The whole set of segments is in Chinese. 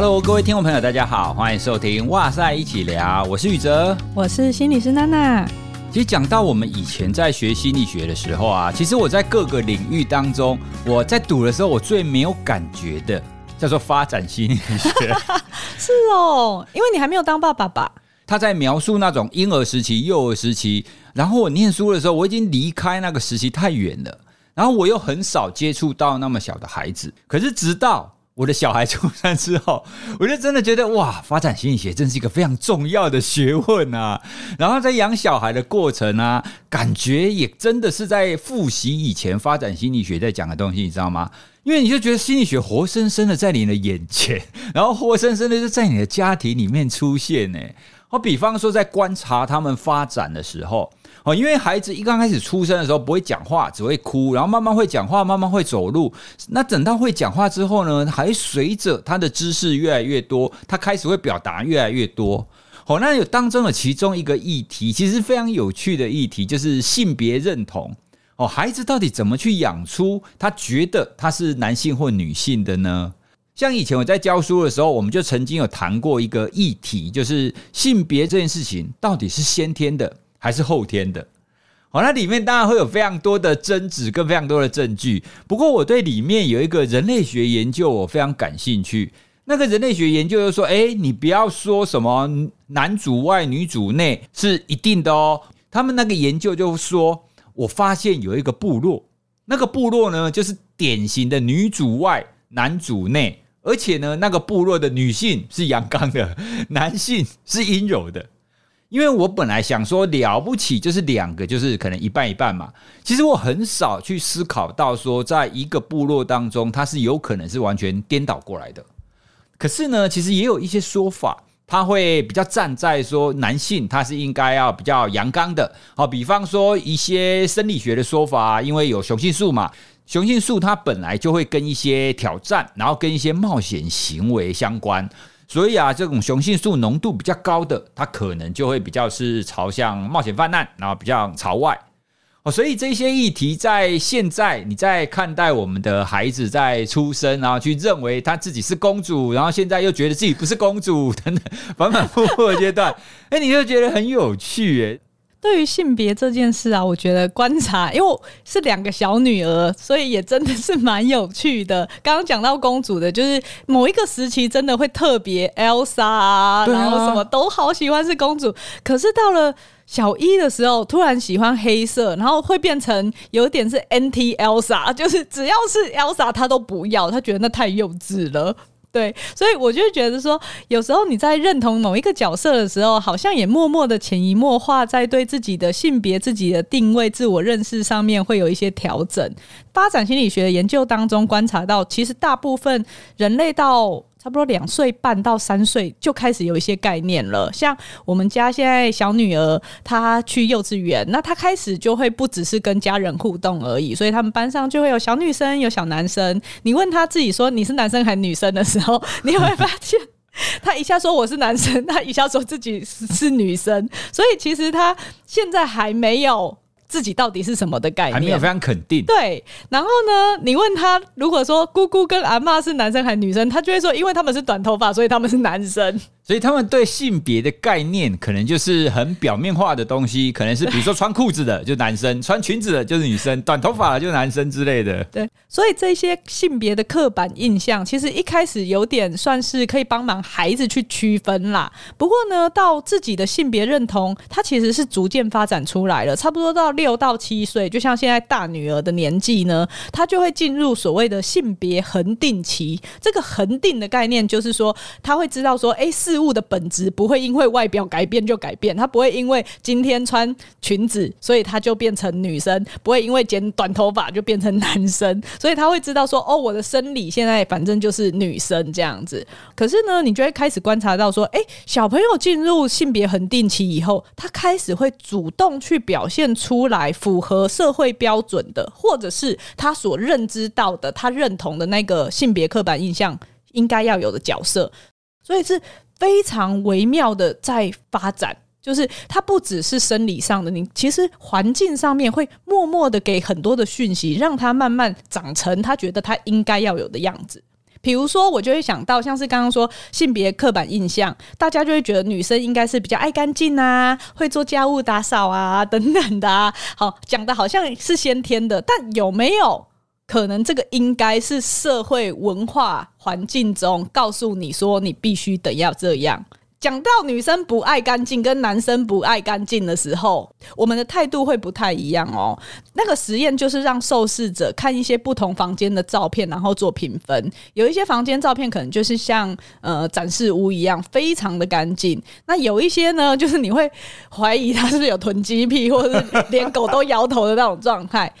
Hello，各位听众朋友，大家好，欢迎收听《哇塞一起聊》，我是宇哲，我是心理师娜娜。其实讲到我们以前在学心理学的时候啊，其实我在各个领域当中，我在读的时候，我最没有感觉的叫做发展心理学。是哦，因为你还没有当爸爸吧？他在描述那种婴儿时期、幼儿时期，然后我念书的时候，我已经离开那个时期太远了，然后我又很少接触到那么小的孩子，可是直到。我的小孩出生之后，我就真的觉得哇，发展心理学真是一个非常重要的学问啊！然后在养小孩的过程啊，感觉也真的是在复习以前发展心理学在讲的东西，你知道吗？因为你就觉得心理学活生生的在你的眼前，然后活生生的就在你的家庭里面出现呢。我比方说，在观察他们发展的时候。哦，因为孩子一刚开始出生的时候不会讲话，只会哭，然后慢慢会讲话，慢慢会走路。那等到会讲话之后呢，还随着他的知识越来越多，他开始会表达越来越多。好，那有当中的其中一个议题，其实非常有趣的议题，就是性别认同。哦，孩子到底怎么去养出他觉得他是男性或女性的呢？像以前我在教书的时候，我们就曾经有谈过一个议题，就是性别这件事情到底是先天的。还是后天的，好，那里面当然会有非常多的争执跟非常多的证据。不过，我对里面有一个人类学研究，我非常感兴趣。那个人类学研究就说：“哎，你不要说什么男主外女主内是一定的哦。”他们那个研究就说：“我发现有一个部落，那个部落呢，就是典型的女主外男主内，而且呢，那个部落的女性是阳刚的，男性是阴柔的。”因为我本来想说了不起，就是两个，就是可能一半一半嘛。其实我很少去思考到说，在一个部落当中，它是有可能是完全颠倒过来的。可是呢，其实也有一些说法，他会比较站在说男性他是应该要比较阳刚的。好，比方说一些生理学的说法，因为有雄性素嘛，雄性素它本来就会跟一些挑战，然后跟一些冒险行为相关。所以啊，这种雄性素浓度比较高的，它可能就会比较是朝向冒险犯难，然后比较朝外。哦，所以这些议题在现在你在看待我们的孩子在出生，然后去认为他自己是公主，然后现在又觉得自己不是公主等等反反复复的阶段，哎，你就觉得很有趣耶。对于性别这件事啊，我觉得观察，因为我是两个小女儿，所以也真的是蛮有趣的。刚刚讲到公主的，就是某一个时期真的会特别 Elsa 啊，然后什么都好喜欢是公主。可是到了小一的时候，突然喜欢黑色，然后会变成有点是 anti Elsa，就是只要是 Elsa 她都不要，她觉得那太幼稚了。对，所以我就觉得说，有时候你在认同某一个角色的时候，好像也默默的潜移默化，在对自己的性别、自己的定位、自我认识上面会有一些调整。发展心理学的研究当中观察到，其实大部分人类到差不多两岁半到三岁就开始有一些概念了，像我们家现在小女儿，她去幼稚园，那她开始就会不只是跟家人互动而已，所以他们班上就会有小女生，有小男生。你问她自己说你是男生还是女生的时候，你会发现 她一下说我是男生，她一下说自己是女生，所以其实她现在还没有。自己到底是什么的概念？还没有非常肯定。对，然后呢，你问他，如果说姑姑跟阿嬷是男生还是女生，他就会说，因为他们是短头发，所以他们是男生。所以他们对性别的概念，可能就是很表面化的东西，可能是比如说穿裤子的就男生，穿裙子的就是女生，短头发的就是男生之类的。对，所以这些性别的刻板印象，其实一开始有点算是可以帮忙孩子去区分啦。不过呢，到自己的性别认同，它其实是逐渐发展出来了。差不多到六到七岁，就像现在大女儿的年纪呢，她就会进入所谓的性别恒定期。这个恒定的概念，就是说她会知道说，哎，是。物的本质不会因为外表改变就改变，他不会因为今天穿裙子，所以他就变成女生；不会因为剪短头发就变成男生。所以他会知道说，哦，我的生理现在反正就是女生这样子。可是呢，你就会开始观察到说，诶，小朋友进入性别恒定期以后，他开始会主动去表现出来符合社会标准的，或者是他所认知到的、他认同的那个性别刻板印象应该要有的角色。所以是。非常微妙的在发展，就是它不只是生理上的，你其实环境上面会默默的给很多的讯息，让他慢慢长成他觉得他应该要有的样子。比如说，我就会想到，像是刚刚说性别刻板印象，大家就会觉得女生应该是比较爱干净啊，会做家务、打扫啊等等的。好，讲的好像是先天的，但有没有可能这个应该是社会文化环境中告诉你说你必须得要这样？讲到女生不爱干净跟男生不爱干净的时候，我们的态度会不太一样哦。那个实验就是让受试者看一些不同房间的照片，然后做评分。有一些房间照片可能就是像呃展示屋一样，非常的干净。那有一些呢，就是你会怀疑他是不是有囤积癖，或者是连狗都摇头的那种状态。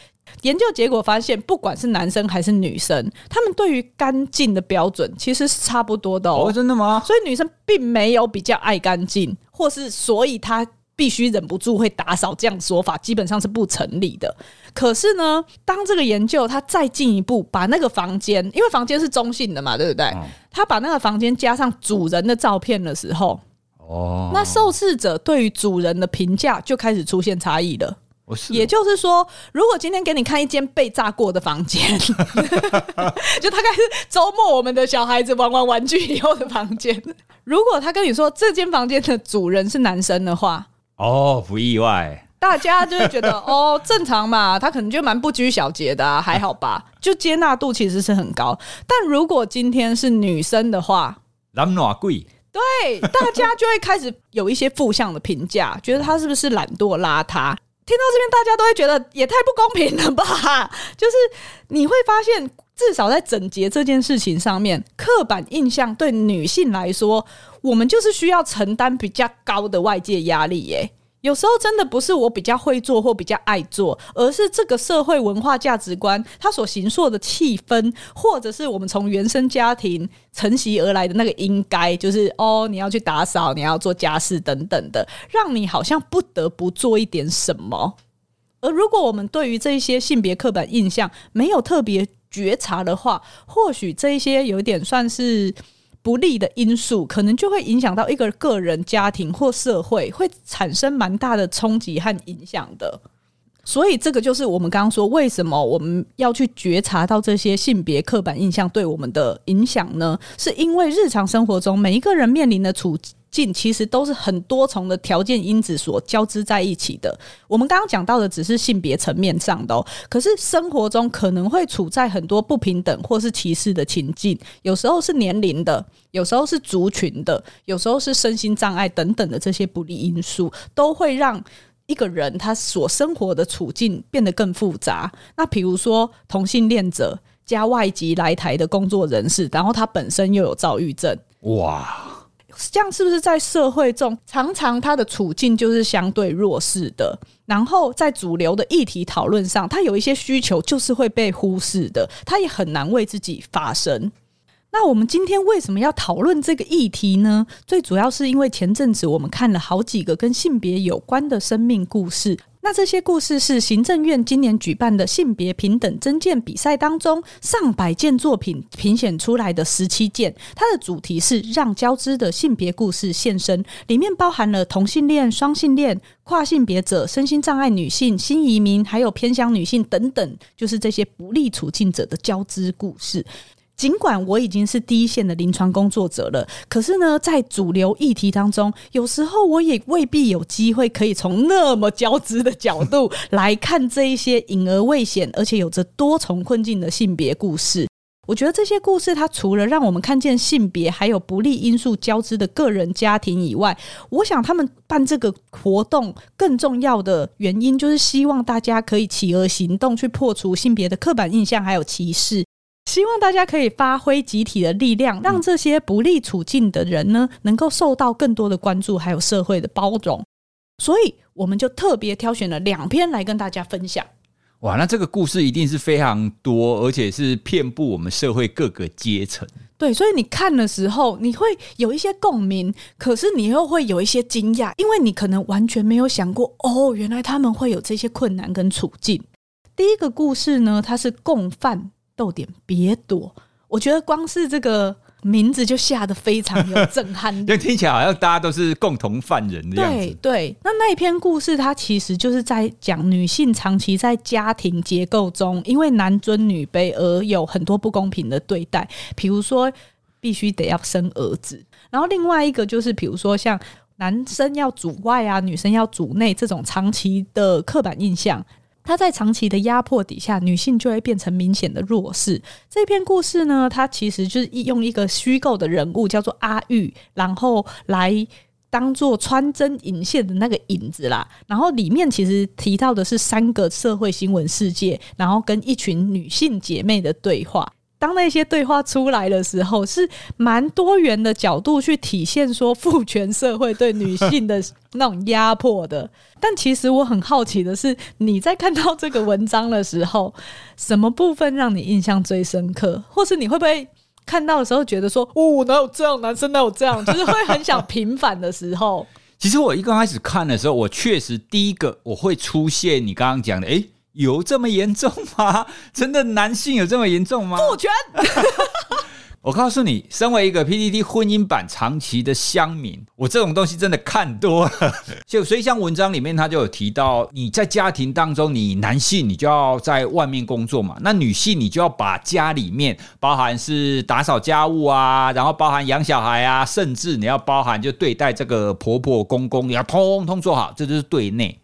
研究结果发现，不管是男生还是女生，他们对于干净的标准其实是差不多的哦。哦，真的吗？所以女生并没有比较爱干净，或是所以她必须忍不住会打扫，这样说法基本上是不成立的。可是呢，当这个研究它再进一步把那个房间，因为房间是中性的嘛，对不对？嗯、他把那个房间加上主人的照片的时候，哦，那受试者对于主人的评价就开始出现差异了。也就是说，如果今天给你看一间被炸过的房间，就大概是周末我们的小孩子玩完玩具以后的房间。如果他跟你说这间房间的主人是男生的话，哦，不意外，大家就会觉得 哦，正常嘛，他可能就蛮不拘小节的啊，还好吧，就接纳度其实是很高。但如果今天是女生的话，懒惰贵，对，大家就会开始有一些负向的评价，觉得他是不是懒惰邋遢。听到这边，大家都会觉得也太不公平了吧？就是你会发现，至少在整洁这件事情上面，刻板印象对女性来说，我们就是需要承担比较高的外界压力耶。有时候真的不是我比较会做或比较爱做，而是这个社会文化价值观它所形塑的气氛，或者是我们从原生家庭承袭而来的那个应该，就是哦，你要去打扫，你要做家事等等的，让你好像不得不做一点什么。而如果我们对于这些性别刻板印象没有特别觉察的话，或许这一些有点算是。不利的因素可能就会影响到一个个人、家庭或社会，会产生蛮大的冲击和影响的。所以，这个就是我们刚刚说，为什么我们要去觉察到这些性别刻板印象对我们的影响呢？是因为日常生活中每一个人面临的处境境，其实都是很多重的条件因子所交织在一起的。我们刚刚讲到的只是性别层面上的哦，可是生活中可能会处在很多不平等或是歧视的情境，有时候是年龄的，有时候是族群的，有时候是身心障碍等等的这些不利因素，都会让。一个人他所生活的处境变得更复杂。那比如说同性恋者加外籍来台的工作人士，然后他本身又有躁郁症，哇，这样是不是在社会中常常他的处境就是相对弱势的？然后在主流的议题讨论上，他有一些需求就是会被忽视的，他也很难为自己发声。那我们今天为什么要讨论这个议题呢？最主要是因为前阵子我们看了好几个跟性别有关的生命故事。那这些故事是行政院今年举办的性别平等征件比赛当中上百件作品评选出来的十七件。它的主题是让交织的性别故事现身，里面包含了同性恋、双性恋、跨性别者、身心障碍女性、新移民，还有偏乡女性等等，就是这些不利处境者的交织故事。尽管我已经是第一线的临床工作者了，可是呢，在主流议题当中，有时候我也未必有机会可以从那么交织的角度 来看这一些隐而未显，而且有着多重困境的性别故事。我觉得这些故事，它除了让我们看见性别还有不利因素交织的个人家庭以外，我想他们办这个活动更重要的原因，就是希望大家可以起而行动，去破除性别的刻板印象还有歧视。希望大家可以发挥集体的力量，让这些不利处境的人呢，能够受到更多的关注，还有社会的包容。所以，我们就特别挑选了两篇来跟大家分享。哇，那这个故事一定是非常多，而且是遍布我们社会各个阶层。对，所以你看的时候，你会有一些共鸣，可是你又会有一些惊讶，因为你可能完全没有想过，哦，原来他们会有这些困难跟处境。第一个故事呢，它是共犯。逗点，别躲！我觉得光是这个名字就下得非常有震撼力，就听起来好像大家都是共同犯人的样子。对对，那那一篇故事，它其实就是在讲女性长期在家庭结构中，因为男尊女卑而有很多不公平的对待，比如说必须得要生儿子，然后另外一个就是比如说像男生要主外啊，女生要主内这种长期的刻板印象。她在长期的压迫底下，女性就会变成明显的弱势。这篇故事呢，它其实就是用一个虚构的人物叫做阿玉，然后来当做穿针引线的那个引子啦。然后里面其实提到的是三个社会新闻事件，然后跟一群女性姐妹的对话。当那些对话出来的时候，是蛮多元的角度去体现说父权社会对女性的那种压迫的。但其实我很好奇的是，你在看到这个文章的时候，什么部分让你印象最深刻？或是你会不会看到的时候觉得说，哦，哪有这样，男生哪有这样，就是会很想 平反的时候？其实我一刚开始看的时候，我确实第一个我会出现你刚刚讲的，诶。有这么严重吗？真的男性有这么严重吗？父权。我告诉你，身为一个 PDD 婚姻版长期的乡民，我这种东西真的看多了。就所以像文章里面他就有提到，你在家庭当中，你男性你就要在外面工作嘛，那女性你就要把家里面包含是打扫家务啊，然后包含养小孩啊，甚至你要包含就对待这个婆婆公公，你要通通做好，这就是对内。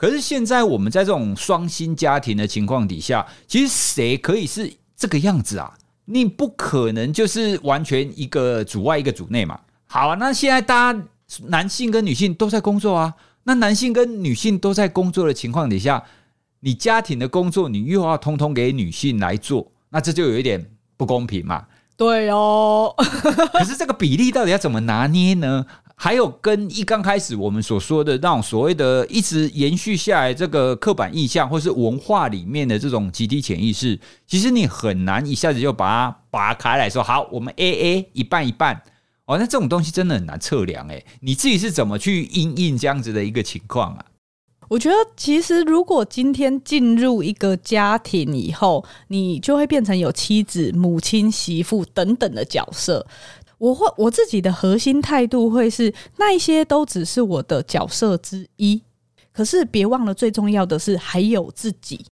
可是现在我们在这种双薪家庭的情况底下，其实谁可以是这个样子啊？你不可能就是完全一个主外一个主内嘛。好啊，那现在大家男性跟女性都在工作啊，那男性跟女性都在工作的情况底下，你家庭的工作你又要通通给女性来做，那这就有一点不公平嘛。对哦，可是这个比例到底要怎么拿捏呢？还有跟一刚开始我们所说的那种所谓的一直延续下来这个刻板印象，或是文化里面的这种集体潜意识，其实你很难一下子就把它拔开来说，好，我们 AA 一半一半哦，那这种东西真的很难测量诶，你自己是怎么去因应这样子的一个情况啊？我觉得其实如果今天进入一个家庭以后，你就会变成有妻子、母亲、媳妇等等的角色。我会我自己的核心态度会是那一些都只是我的角色之一，可是别忘了最重要的是还有自己。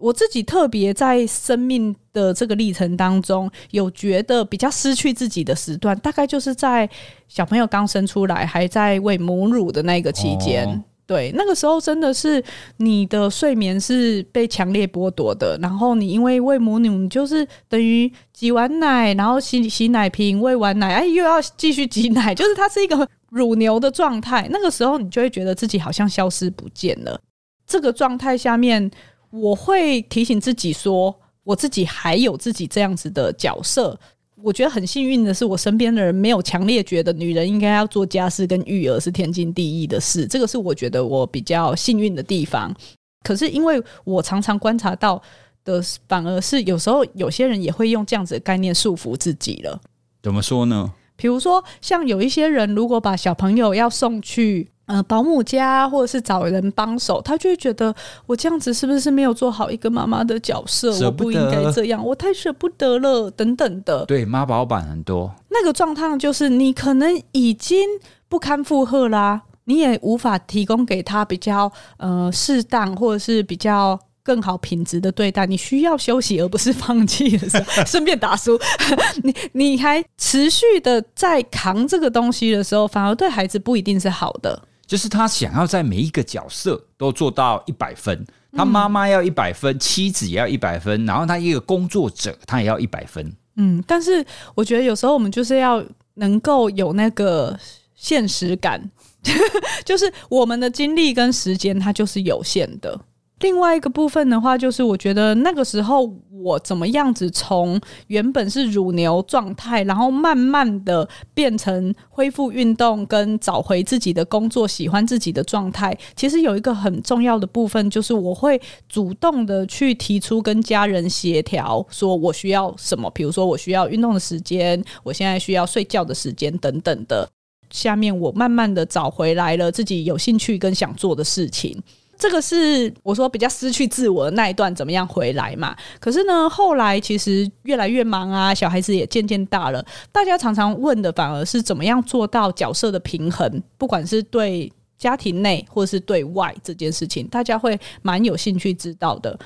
我自己特别在生命的这个历程当中，有觉得比较失去自己的时段，大概就是在小朋友刚生出来还在喂母乳的那个期间。对，那个时候真的是你的睡眠是被强烈剥夺的，然后你因为喂母乳，你就是等于挤完奶，然后洗洗奶瓶，喂完奶，哎，又要继续挤奶，就是它是一个乳牛的状态。那个时候你就会觉得自己好像消失不见了。这个状态下面，我会提醒自己说，我自己还有自己这样子的角色。我觉得很幸运的是，我身边的人没有强烈觉得女人应该要做家事跟育儿是天经地义的事，这个是我觉得我比较幸运的地方。可是因为我常常观察到的，反而是有时候有些人也会用这样子的概念束缚自己了。怎么说呢？比如说，像有一些人如果把小朋友要送去。呃，保姆家或者是找人帮手，他就会觉得我这样子是不是没有做好一个妈妈的角色？我不应该这样，我太舍不得了，等等的。对，妈宝版很多。那个状态就是你可能已经不堪负荷啦，你也无法提供给他比较呃适当或者是比较更好品质的对待。你需要休息而不是放弃的时候，顺便打书。你你还持续的在扛这个东西的时候，反而对孩子不一定是好的。就是他想要在每一个角色都做到一百分，他妈妈要一百分，妻子也要一百分，然后他一个工作者他也要一百分。嗯，但是我觉得有时候我们就是要能够有那个现实感，就是我们的精力跟时间它就是有限的。另外一个部分的话，就是我觉得那个时候我怎么样子从原本是乳牛状态，然后慢慢的变成恢复运动跟找回自己的工作，喜欢自己的状态。其实有一个很重要的部分，就是我会主动的去提出跟家人协调，说我需要什么，比如说我需要运动的时间，我现在需要睡觉的时间等等的。下面我慢慢的找回来了自己有兴趣跟想做的事情。这个是我说比较失去自我的那一段，怎么样回来嘛？可是呢，后来其实越来越忙啊，小孩子也渐渐大了，大家常常问的反而是怎么样做到角色的平衡，不管是对家庭内或是对外这件事情，大家会蛮有兴趣知道的。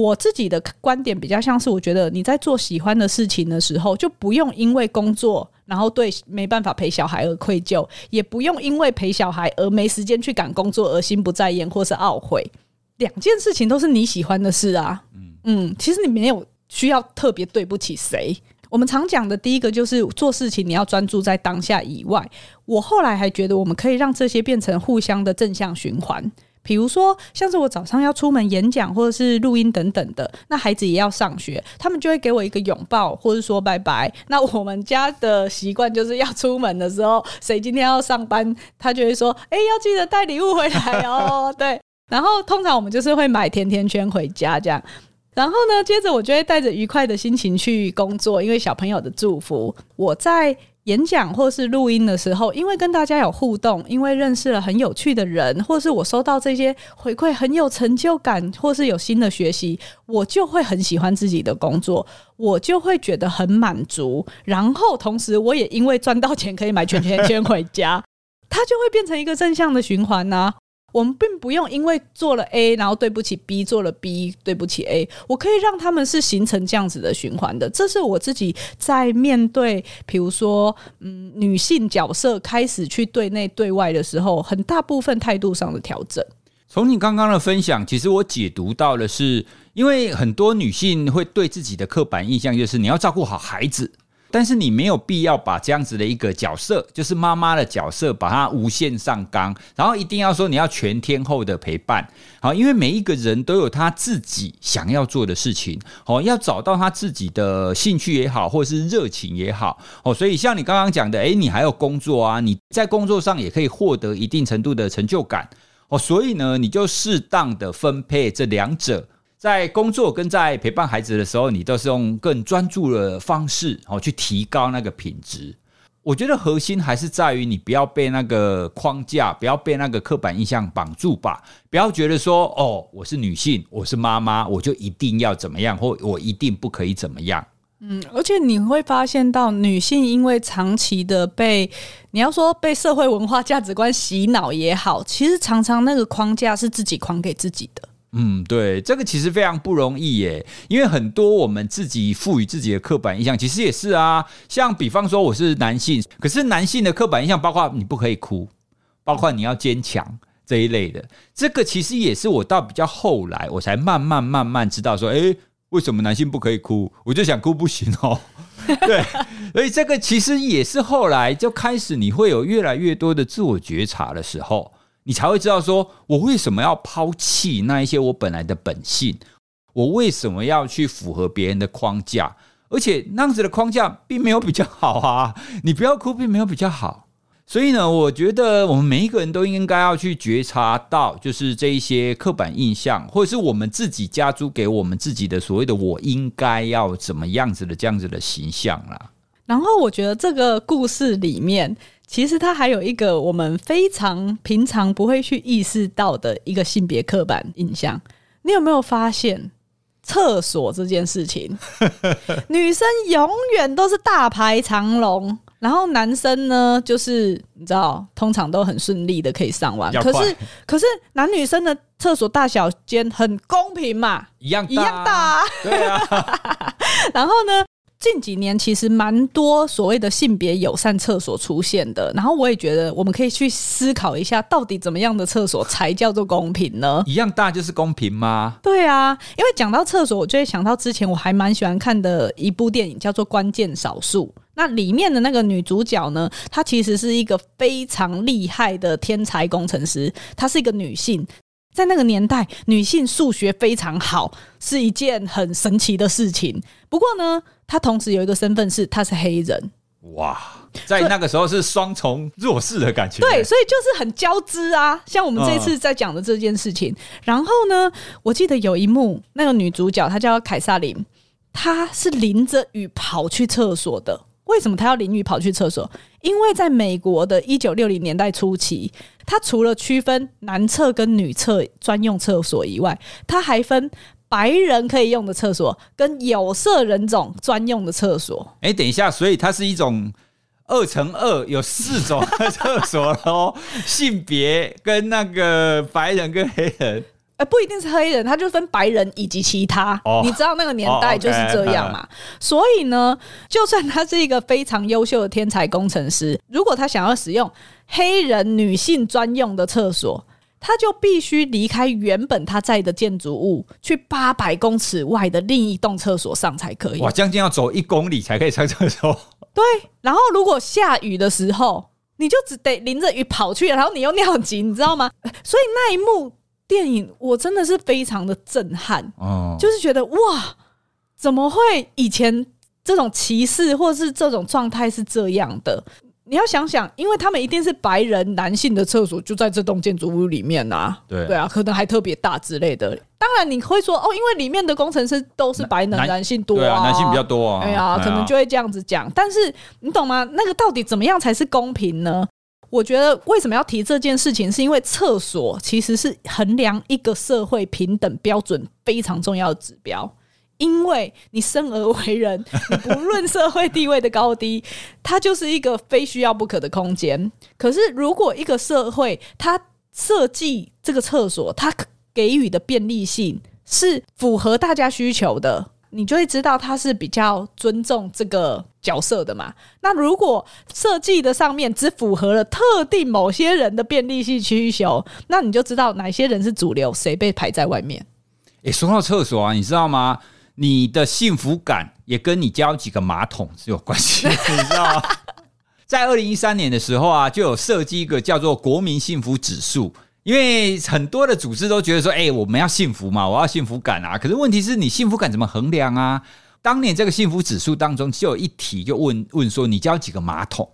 我自己的观点比较像是，我觉得你在做喜欢的事情的时候，就不用因为工作，然后对没办法陪小孩而愧疚，也不用因为陪小孩而没时间去赶工作而心不在焉或是懊悔。两件事情都是你喜欢的事啊，嗯嗯，其实你没有需要特别对不起谁。我们常讲的第一个就是做事情你要专注在当下以外，我后来还觉得我们可以让这些变成互相的正向循环。比如说，像是我早上要出门演讲或者是录音等等的，那孩子也要上学，他们就会给我一个拥抱，或者说拜拜。那我们家的习惯就是要出门的时候，谁今天要上班，他就会说：“哎，要记得带礼物回来哦。”对。然后通常我们就是会买甜甜圈回家这样。然后呢，接着我就会带着愉快的心情去工作，因为小朋友的祝福，我在。演讲或是录音的时候，因为跟大家有互动，因为认识了很有趣的人，或是我收到这些回馈很有成就感，或是有新的学习，我就会很喜欢自己的工作，我就会觉得很满足。然后同时，我也因为赚到钱可以买全全圈回家，它就会变成一个正向的循环呐、我们并不用因为做了 A，然后对不起 B，做了 B，对不起 A。我可以让他们是形成这样子的循环的。这是我自己在面对，比如说，嗯，女性角色开始去对内对外的时候，很大部分态度上的调整。从你刚刚的分享，其实我解读到的是，因为很多女性会对自己的刻板印象就是你要照顾好孩子。但是你没有必要把这样子的一个角色，就是妈妈的角色，把它无限上纲，然后一定要说你要全天候的陪伴。好，因为每一个人都有他自己想要做的事情，好，要找到他自己的兴趣也好，或者是热情也好，哦，所以像你刚刚讲的，诶，你还有工作啊，你在工作上也可以获得一定程度的成就感，哦，所以呢，你就适当的分配这两者。在工作跟在陪伴孩子的时候，你都是用更专注的方式哦，去提高那个品质。我觉得核心还是在于你不要被那个框架，不要被那个刻板印象绑住吧。不要觉得说哦，我是女性，我是妈妈，我就一定要怎么样，或我一定不可以怎么样。嗯，而且你会发现到女性因为长期的被你要说被社会文化价值观洗脑也好，其实常常那个框架是自己框给自己的。嗯，对，这个其实非常不容易耶，因为很多我们自己赋予自己的刻板印象，其实也是啊。像比方说我是男性，可是男性的刻板印象包括你不可以哭，包括你要坚强这一类的。这个其实也是我到比较后来，我才慢慢慢慢知道说，诶，为什么男性不可以哭？我就想哭不行哦。对，所以这个其实也是后来就开始你会有越来越多的自我觉察的时候。你才会知道，说我为什么要抛弃那一些我本来的本性，我为什么要去符合别人的框架，而且那样子的框架并没有比较好啊！你不要哭，并没有比较好。所以呢，我觉得我们每一个人都应该要去觉察到，就是这一些刻板印象，或者是我们自己加诸给我们自己的所谓的“我应该要怎么样子的”这样子的形象啦。然后，我觉得这个故事里面。其实它还有一个我们非常平常不会去意识到的一个性别刻板印象，你有没有发现？厕所这件事情，女生永远都是大排长龙，然后男生呢，就是你知道，通常都很顺利的可以上完。可是，可是男女生的厕所大小间很公平嘛，一样一样大啊。对啊。然后呢？近几年其实蛮多所谓的性别友善厕所出现的，然后我也觉得我们可以去思考一下，到底怎么样的厕所才叫做公平呢？一样大就是公平吗？对啊，因为讲到厕所，我就会想到之前我还蛮喜欢看的一部电影，叫做《关键少数》。那里面的那个女主角呢，她其实是一个非常厉害的天才工程师，她是一个女性。在那个年代，女性数学非常好是一件很神奇的事情。不过呢，她同时有一个身份是她是黑人。哇，在那个时候是双重弱势的感觉。对，所以就是很交织啊。像我们这次在讲的这件事情，嗯。然后呢，我记得有一幕，那个女主角她叫凯撒琳，她是淋着雨跑去厕所的。为什么他要淋雨跑去厕所？因为在美国的一九六零年代初期，他除了区分男厕跟女厕专用厕所以外，他还分白人可以用的厕所跟有色人种专用的厕所。哎，等一下，所以它是一种二乘二，有四种厕所喽，性别跟那个白人跟黑人。不一定是黑人，他就分白人以及其他。Oh, 你知道那个年代就是这样嘛？Oh, okay. 所以呢，就算他是一个非常优秀的天才工程师，如果他想要使用黑人女性专用的厕所，他就必须离开原本他在的建筑物，去八百公尺外的另一栋厕所上才可以。哇，将近要走一公里才可以上厕所。对，然后如果下雨的时候，你就只得淋着雨跑去，然后你又尿急，你知道吗？所以那一幕。电影我真的是非常的震撼，哦，就是觉得哇，怎么会以前这种歧视或是这种状态是这样的？你要想想，因为他们一定是白人男性的厕所就在这栋建筑物里面啊，对对啊，可能还特别大之类的。当然你会说哦，因为里面的工程师都是白人，男，男性多啊，啊，男性比较多啊，哎呀，可能就会这样子讲。但是你懂吗？那个到底怎么样才是公平呢？我觉得为什么要提这件事情，是因为厕所其实是衡量一个社会平等标准非常重要的指标。因为你生而为人，你不论社会地位的高低，它就是一个非需要不可的空间。可是，如果一个社会它设计这个厕所，它给予的便利性是符合大家需求的。你就会知道他是比较尊重这个角色的嘛。那如果设计的上面只符合了特定某些人的便利性需求，那你就知道哪些人是主流，谁被排在外面。诶，说到厕所啊，你知道吗？你的幸福感也跟你家有几个马桶是有关系的，你知道吗？在二零一三年的时候啊，就有设计一个叫做国民幸福指数。因为很多的组织都觉得说，哎，我们要幸福嘛，我要幸福感啊。可是问题是你幸福感怎么衡量啊？当年这个幸福指数当中就有一题，就问问说，你家有几个马桶？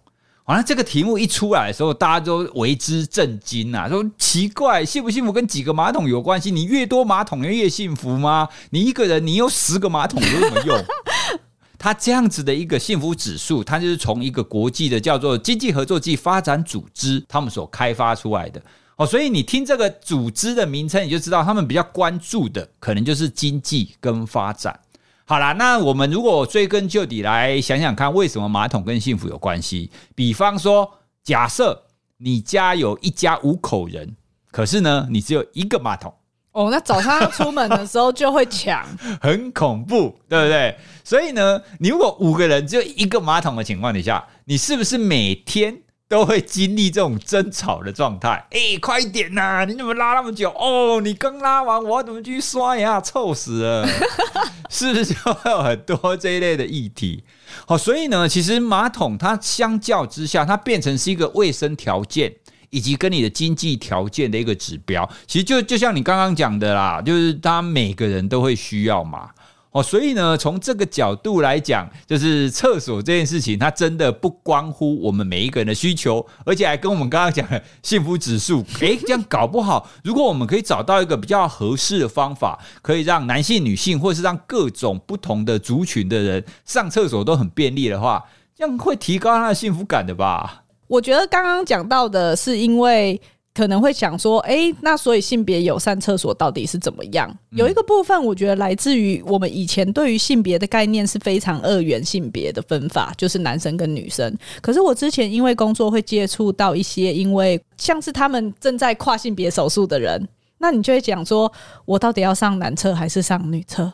好像这个题目一出来的时候，大家都为之震惊啊，说奇怪，幸不幸福跟几个马桶有关系？你越多马桶越幸福吗？你一个人你有十个马桶有什么用？它这样子的一个幸福指数，它就是从一个国际的叫做经济合作暨发展组织他们所开发出来的。哦，所以你听这个组织的名称，你就知道他们比较关注的可能就是经济跟发展。好啦，那我们如果追根究底来想想看，为什么马桶跟幸福有关系？比方说，假设你家有一家五口人，可是呢，你只有一个马桶。哦，那早上要出门的时候就会抢，很恐怖，对不对？所以呢，你如果五个人只有一个马桶的情况底下，你是不是每天？都会经历这种争吵的状态。哎，快一点呐、啊！你怎么拉那么久？哦，你刚拉完，我要怎么去刷牙？臭死了！是不是就会有很多这一类的议题？好，所以呢，其实马桶它相较之下，它变成是一个卫生条件以及跟你的经济条件的一个指标。其实就就像你刚刚讲的啦，就是他每个人都会需要嘛。哦，所以呢，从这个角度来讲，就是厕所这件事情，它真的不关乎我们每一个人的需求，而且还跟我们刚刚讲的幸福指数，诶，这样搞不好，如果我们可以找到一个比较合适的方法，可以让男性、女性，或是让各种不同的族群的人上厕所都很便利的话，这样会提高他的幸福感的吧？我觉得刚刚讲到的是因为。可能会想说，哎、欸，那所以性别友善厕所到底是怎么样？有一个部分，我觉得来自于我们以前对于性别的概念是非常二元性别的分法，就是男生跟女生。可是我之前因为工作会接触到一些，因为像是他们正在跨性别手术的人，那你就会讲说，我到底要上男厕还是上女厕？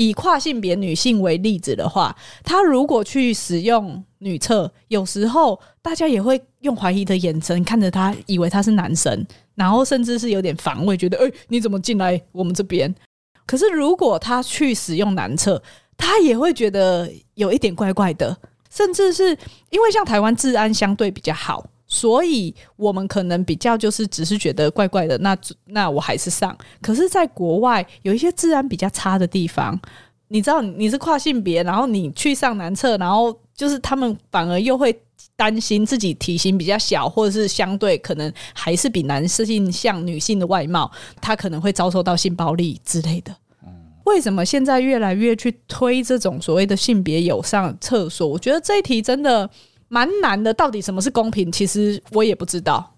以跨性别女性为例子的话，她如果去使用女厕，有时候大家也会用怀疑的眼神看着她，以为她是男生，然后甚至是有点防卫，觉得哎、你怎么进来我们这边？可是如果她去使用男厕，她也会觉得有一点怪怪的，甚至是因为像台湾治安相对比较好。所以，我们可能比较就是只是觉得怪怪的，那那我还是上。可是，在国外有一些治安比较差的地方，你知道你是跨性别，然后你去上男厕，然后就是他们反而又会担心自己体型比较小，或者是相对可能还是比男性像女性的外貌，他可能会遭受到性暴力之类的。为什么现在越来越去推这种所谓的性别友善厕所？我觉得这一题真的蛮难的。到底什么是公平？其实我也不知道。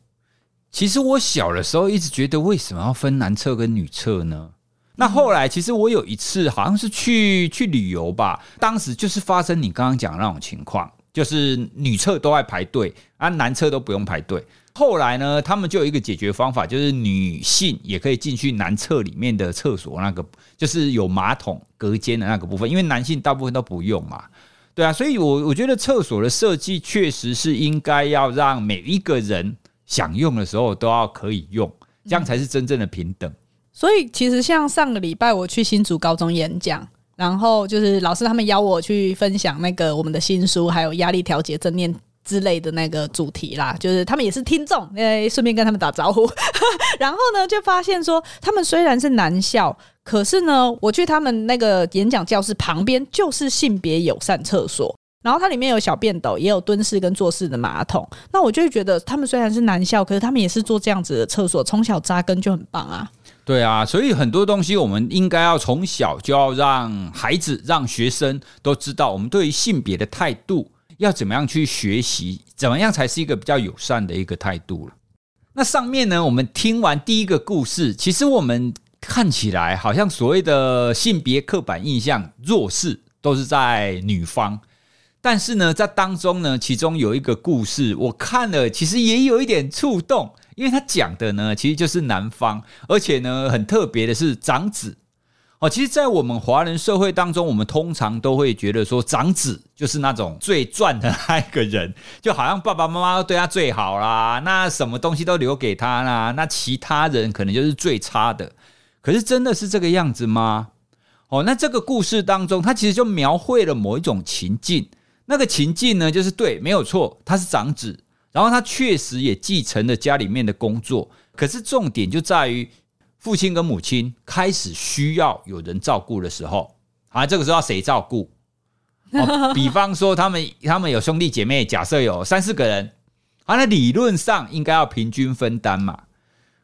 其实我小的时候一直觉得，为什么要分男厕跟女厕呢？那后来，其实我有一次好像是去去旅游吧，当时就是发生你刚刚讲的那种情况，就是女厕都爱排队，啊，男厕都不用排队。后来呢，他们就有一个解决方法，就是女性也可以进去男厕里面的厕所，那个就是有马桶隔间的那个部分，因为男性大部分都不用嘛，对啊，所以我我觉得厕所的设计确实是应该要让每一个人想用的时候都要可以用，这样才是真正的平等。所以其实像上个礼拜我去新竹高中演讲，然后就是老师他们邀我去分享那个我们的新书，还有压力调节正念之类的那个主题啦。就是他们也是听众，诶，顺便跟他们打招呼。然后呢，就发现说他们虽然是男校，可是呢，我去他们那个演讲教室旁边就是性别友善厕所，然后它里面有小便斗，也有蹲式跟坐式的马桶。那我就会觉得他们虽然是男校，可是他们也是做这样子的厕所，从小扎根就很棒啊。对啊，所以很多东西我们应该要从小就要让孩子、让学生都知道，我们对于性别的态度要怎么样去学习，怎么样才是一个比较友善的一个态度了。那上面呢，我们听完第一个故事，其实我们看起来好像所谓的性别刻板印象弱势都是在女方，但是呢，在当中呢，其中有一个故事，我看了，其实也有一点触动。因为他讲的呢，其实就是男方，而且呢，很特别的是长子哦。其实，在我们华人社会当中，我们通常都会觉得说，长子就是那种最赚的那一个人，就好像爸爸妈妈都对他最好啦，那什么东西都留给他啦，那其他人可能就是最差的。可是，真的是这个样子吗？哦，那这个故事当中，他其实就描绘了某一种情境。那个情境呢，就是对，没有错，他是长子。然后他确实也继承了家里面的工作，可是重点就在于父亲跟母亲开始需要有人照顾的时候，啊，这个时候要谁照顾？哦，比方说他们他们有兄弟姐妹，假设有三四个人，啊，那理论上应该要平均分担嘛。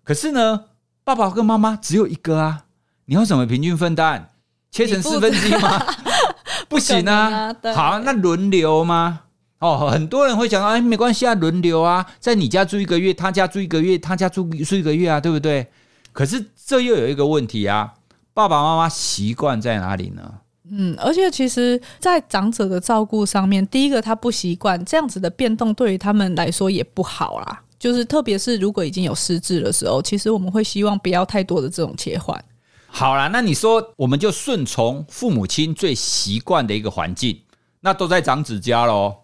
可是呢，爸爸跟妈妈只有一个啊，你要怎么平均分担？切成四分之一吗？不行啊。好，那轮流吗？哦，很多人会讲哎，没关系啊，轮流啊，在你家住一个月，他家住一个月，他家住住一个月啊，对不对？可是这又有一个问题啊，爸爸妈妈习惯在哪里呢？嗯，而且其实，在长者的照顾上面，第一个他不习惯这样子的变动，对于他们来说也不好啦。就是特别是如果已经有失智的时候，其实我们会希望不要太多的这种切换。好啦，那你说我们就顺从父母亲最习惯的一个环境，那都在长子家喽。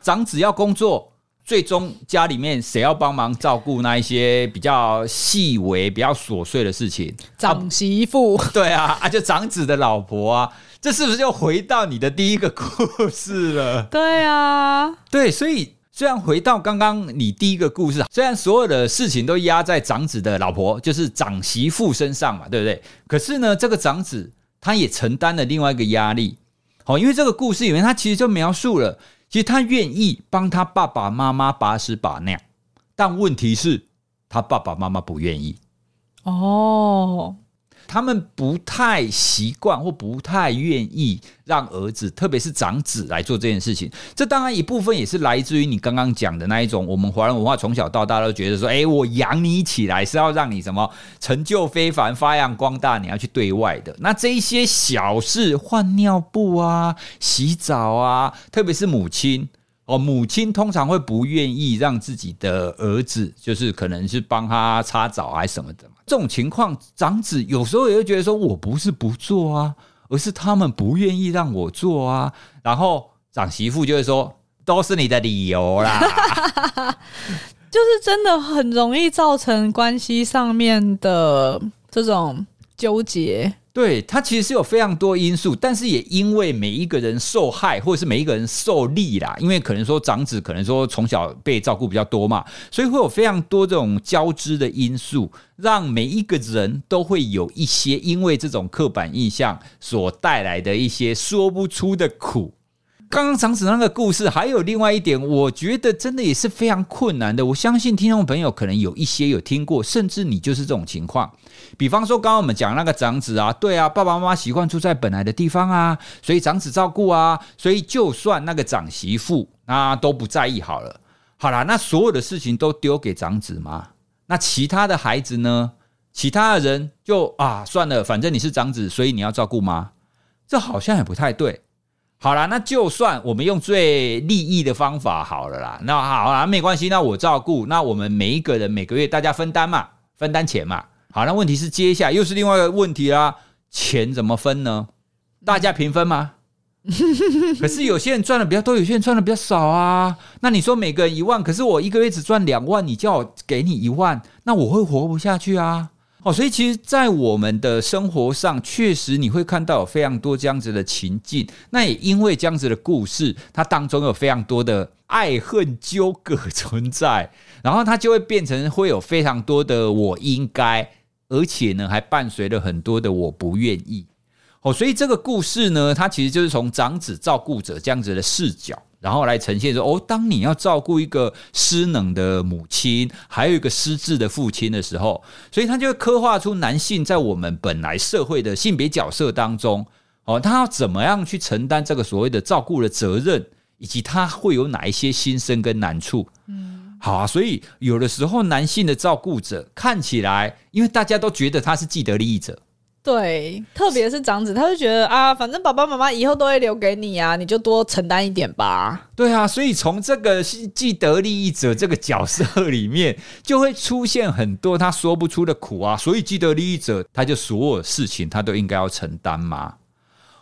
长子要工作，最终家里面谁要帮忙照顾那一些比较细微、比较琐碎的事情？长媳妇，对啊，啊，就长子的老婆啊，这是不是就回到你的第一个故事了？对啊，对，所以虽然回到刚刚你第一个故事，虽然所有的事情都压在长子的老婆，就是长媳妇身上嘛，对不对？可是呢，这个长子他也承担了另外一个压力。好，因为这个故事里面，他其实就描述了。其实他愿意帮他爸爸妈妈把屎把尿，但问题是，他爸爸妈妈不愿意。哦。他们不太习惯或不太愿意让儿子，特别是长子来做这件事情。这当然一部分也是来自于你刚刚讲的那一种，我们华人文化从小到大都觉得说，哎，我养你起来是要让你什么成就非凡、发扬光大，你要去对外的。那这一些小事，换尿布啊、洗澡啊，特别是母亲。哦，母亲通常会不愿意让自己的儿子，就是可能是帮他擦澡还是什么的。这种情况，长子有时候也会觉得说，我不是不做啊，而是他们不愿意让我做啊。然后长媳妇就会说，都是你的理由啦，就是真的很容易造成关系上面的这种纠结。对，它其实是有非常多因素，但是也因为每一个人受害，或者是每一个人受利啦，因为可能说长子可能说从小被照顾比较多嘛，所以会有非常多这种交织的因素，让每一个人都会有一些因为这种刻板印象所带来的一些说不出的苦。刚刚长子那个故事，还有另外一点，我觉得真的也是非常困难的。我相信听众朋友可能有一些有听过，甚至你就是这种情况。比方说，刚刚我们讲那个长子啊，对啊，爸爸妈妈习惯住在本来的地方啊，所以长子照顾啊，所以就算那个长媳妇啊都不在意好了。好啦，那所有的事情都丢给长子吗？那其他的孩子呢？其他的人就啊算了，反正你是长子，所以你要照顾吗？这好像也不太对。好啦，那就算我们用最利益的方法好了啦。那好啦，没关系，那我照顾，那我们每一个人每个月大家分担嘛，分担钱嘛。好，那问题是接下来又是另外一个问题啦，钱怎么分呢？大家平分吗？可是有些人赚的比较多，有些人赚的比较少啊。那你说每个人一万，可是我一个月只赚两万，你叫我给你一万，那我会活不下去啊。哦，所以其实，在我们的生活上，确实你会看到有非常多这样子的情境。那也因为这样子的故事，它当中有非常多的爱恨纠葛存在，然后它就会变成会有非常多的我应该，而且呢，还伴随了很多的我不愿意。哦，所以这个故事呢，它其实就是从长子照顾者这样子的视角，然后来呈现说，哦，当你要照顾一个失能的母亲，还有一个失智的父亲的时候，所以他就会刻画出男性在我们本来社会的性别角色当中，哦，他要怎么样去承担这个所谓的照顾的责任，以及他会有哪一些心声跟难处。嗯，好啊，所以有的时候男性的照顾者看起来，因为大家都觉得他是既得利益者。对，特别是长子，他就觉得啊，反正爸爸妈妈以后都会留给你啊，你就多承担一点吧。对啊，所以从这个既得利益者这个角色 里面，就会出现很多他说不出的苦啊。所以既得利益者，他就所有事情他都应该要承担吗？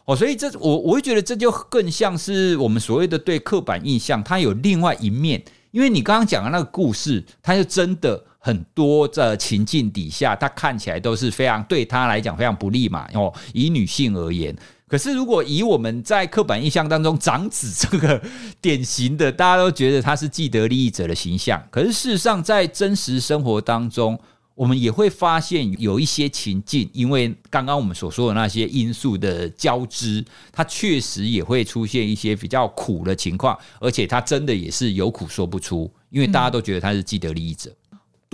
哦，所以这我我会觉得这就更像是我们所谓的对刻板印象，它有另外一面。因为你刚刚讲的那个故事，它就真的。很多的情境底下，他看起来都是非常对他来讲非常不利嘛。哦，以女性而言，可是如果以我们在刻板印象当中，长子这个典型的，大家都觉得他是既得利益者的形象。可是事实上，在真实生活当中，我们也会发现有一些情境，因为刚刚我们所说的那些因素的交织，它确实也会出现一些比较苦的情况，而且他真的也是有苦说不出，因为大家都觉得他是既得利益者。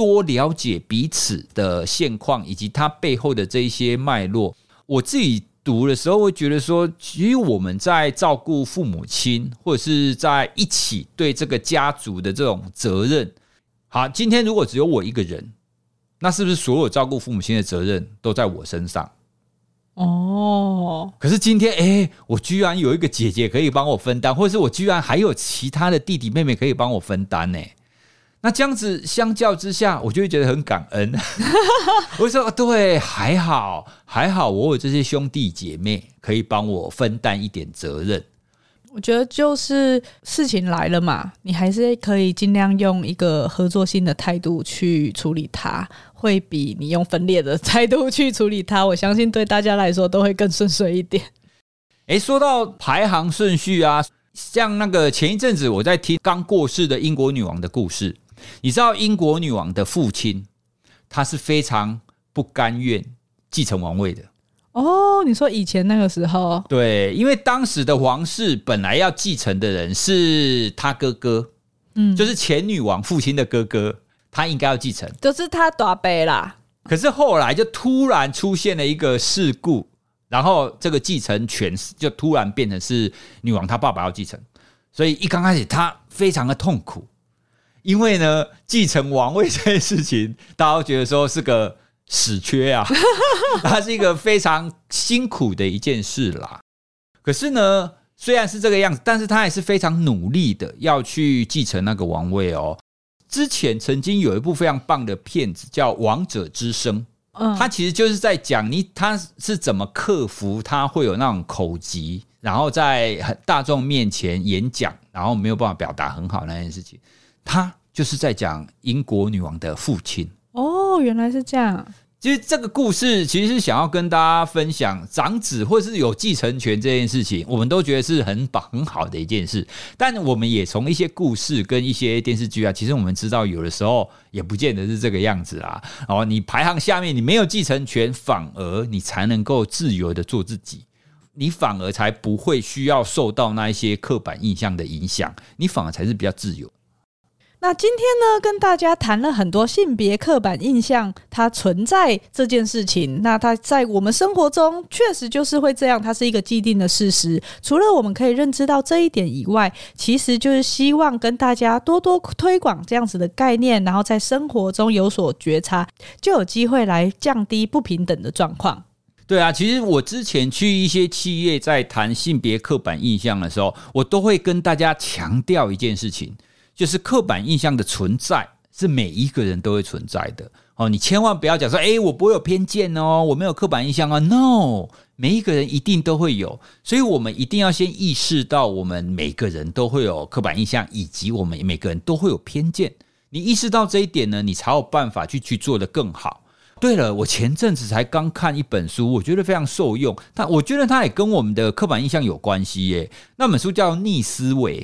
多了解彼此的现况以及他背后的这一些脉络。我自己读的时候会觉得说，其实我们在照顾父母亲，或者是在一起对这个家族的这种责任。好，今天如果只有我一个人，那是不是所有照顾父母亲的责任都在我身上？哦，可是今天，哎，我居然有一个姐姐可以帮我分担，或者是我居然还有其他的弟弟妹妹可以帮我分担呢？那这样子相较之下，我就会觉得很感恩。我说对，还好还好，我有这些兄弟姐妹可以帮我分担一点责任。我觉得就是事情来了嘛，你还是可以尽量用一个合作性的态度去处理它，会比你用分裂的态度去处理它，我相信对大家来说都会更顺遂一点。诶，说到排行顺序啊，像那个前一阵子我在听刚过世的英国女王的故事。你知道英国女王的父亲，他是非常不甘愿继承王位的。哦，你说以前那个时候，对，因为当时的皇室本来要继承的人是他哥哥，嗯，就是前女王父亲的哥哥，他应该要继承，就是他大伯啦。可是后来就突然出现了一个事故，然后这个继承权就突然变成是女王她爸爸要继承，所以一刚开始他非常的痛苦。因为呢，继承王位这件事情，大家都觉得说是个死缺啊，它是一个非常辛苦的一件事啦。可是呢，虽然是这个样子，但是他也是非常努力的要去继承那个王位哦。之前曾经有一部非常棒的片子叫《王者之声》，嗯，他其实就是在讲你他是怎么克服他会有那种口疾，然后在大众面前演讲，然后没有办法表达很好那件事情。他就是在讲英国女王的父亲哦，原来是这样。其实这个故事其实是想要跟大家分享长子或是有继承权这件事情，我们都觉得是很棒很好的一件事。但我们也从一些故事跟一些电视剧啊，其实我们知道有的时候也不见得是这个样子啊。哦，你排行下面你没有继承权，反而你才能够自由的做自己。你反而才不会需要受到那一些刻板印象的影响，你反而才是比较自由。那今天呢，跟大家谈了很多性别刻板印象它存在这件事情。那它在我们生活中确实就是会这样，它是一个既定的事实。除了我们可以认知到这一点以外，其实就是希望跟大家多多推广这样子的概念，然后在生活中有所觉察，就有机会来降低不平等的状况。对啊，其实我之前去一些企业在谈性别刻板印象的时候，我都会跟大家强调一件事情。就是刻板印象的存在是每一个人都会存在的哦，你千万不要讲说，诶，我不会有偏见哦，我没有刻板印象啊，no，每一个人一定都会有，所以我们一定要先意识到，我们每个人都会有刻板印象，以及我们每个人都会有偏见。你意识到这一点呢，你才有办法去去做得更好。对了，我前阵子才刚看一本书，我觉得非常受用，但我觉得它也跟我们的刻板印象有关系耶。那本书叫《逆思维》。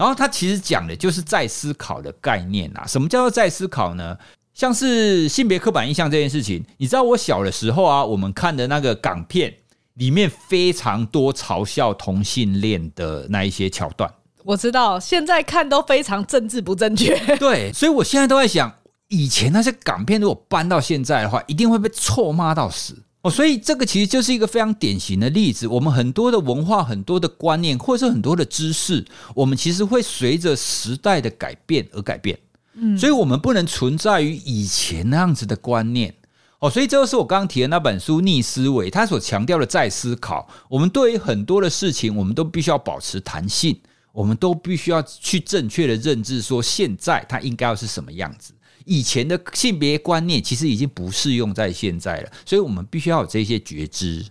然后他其实讲的就是再思考的概念啊。什么叫做再思考呢？像是性别刻板印象这件事情，你知道我小的时候啊，我们看的那个港片里面非常多嘲笑同性恋的那一些桥段。我知道，现在看都非常政治不正确。对，所以我现在都在想，以前那些港片如果搬到现在的话，一定会被臭骂到死。哦，所以这个其实就是一个非常典型的例子。我们很多的文化、很多的观念，或者是很多的知识，我们其实会随着时代的改变而改变。嗯，所以我们不能存在于以前那样子的观念。哦，所以这就是我刚刚提的那本书《逆思维》，它所强调的再思考。我们对于很多的事情，我们都必须要保持弹性，我们都必须要去正确的认知，说现在它应该要是什么样子。以前的性别观念其实已经不适用在现在了，所以我们必须要有这些觉知。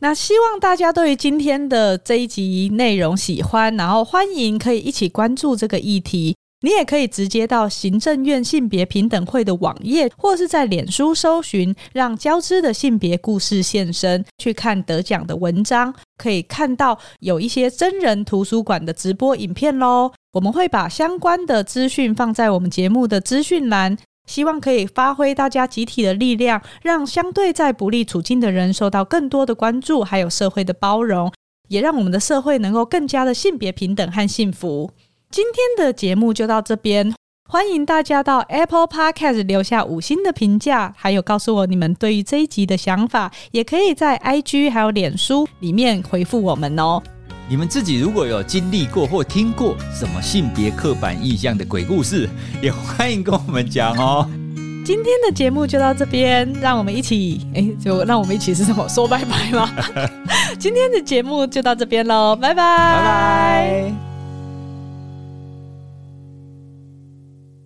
那希望大家对于今天的这一集内容喜欢，然后欢迎可以一起关注这个议题。你也可以直接到行政院性别平等会的网页，或是在脸书搜寻“让交织的性别故事现身”，去看得奖的文章，可以看到有一些真人图书馆的直播影片喽。我们会把相关的资讯放在我们节目的资讯栏，希望可以发挥大家集体的力量，让相对在不利处境的人受到更多的关注，还有社会的包容，也让我们的社会能够更加的性别平等和幸福。今天的节目就到这边，欢迎大家到 Apple Podcast 留下五星的评价，还有告诉我你们对于这一集的想法，也可以在 IG 还有脸书里面回复我们哦。你们自己如果有经历过或听过什么性别刻板印象的鬼故事，也欢迎跟我们讲哦。今天的节目就到这边，让我们一起，哎，就让我们一起是什么说拜拜吗？今天的节目就到这边喽，拜拜，拜拜。